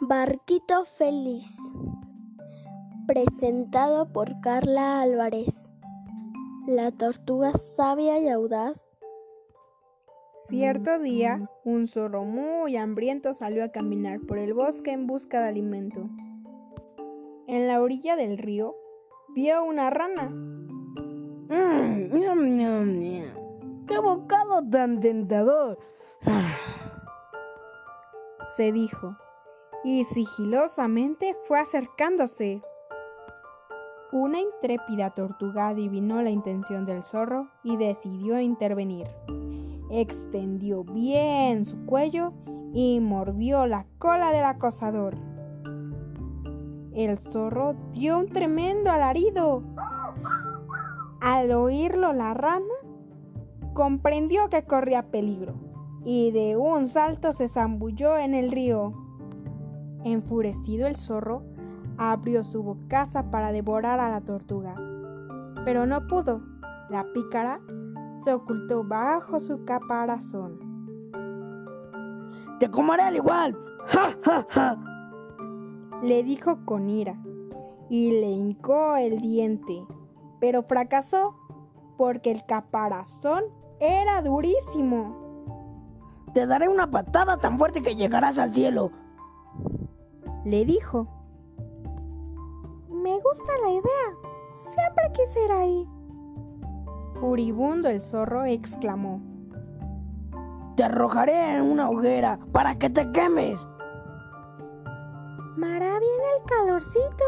Barquito Feliz. Presentado por Carla Álvarez. La tortuga sabia y audaz. Cierto día, un zorro muy hambriento salió a caminar por el bosque en busca de alimento. En la orilla del río vio una rana. Mmm, ñam. ¡Qué bocado tan tentador! se dijo, y sigilosamente fue acercándose. Una intrépida tortuga adivinó la intención del zorro y decidió intervenir. Extendió bien su cuello y mordió la cola del acosador. El zorro dio un tremendo alarido. Al oírlo la rana comprendió que corría peligro y de un salto se zambulló en el río. Enfurecido el zorro abrió su bocaza para devorar a la tortuga, pero no pudo. La pícara se ocultó bajo su caparazón. ¡Te comeré al igual! ¡Ja, ja, ja! Le dijo con ira y le hincó el diente, pero fracasó porque el caparazón era durísimo. Te daré una patada tan fuerte que llegarás al cielo. Le dijo. Me gusta la idea. Siempre quise ir ahí. Furibundo el zorro exclamó. Te arrojaré en una hoguera para que te quemes. Me hará bien el calorcito.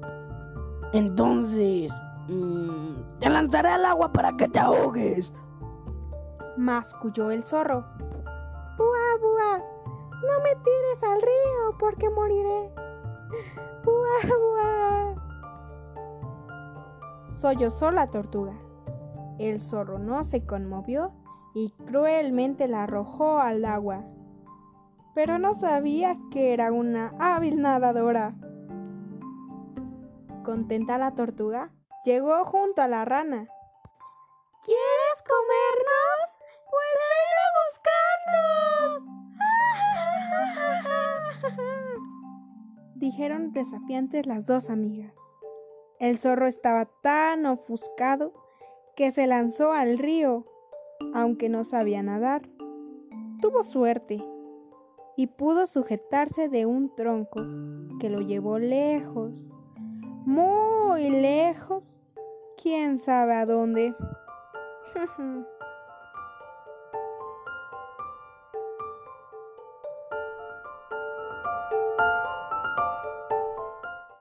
Entonces, mm, te lanzaré al agua para que te ahogues. Masculló el zorro. ¡Bua, bua! Me tires al río porque moriré. ¡Bua, bua! Sollozó la tortuga. El zorro no se conmovió y cruelmente la arrojó al agua. Pero no sabía que era una hábil nadadora. Contenta la tortuga, llegó junto a la rana. ¿Quieres Dijeron desafiantes las dos amigas. El zorro estaba tan ofuscado que se lanzó al río, aunque no sabía nadar. Tuvo suerte y pudo sujetarse de un tronco que lo llevó lejos, muy lejos, quién sabe a dónde.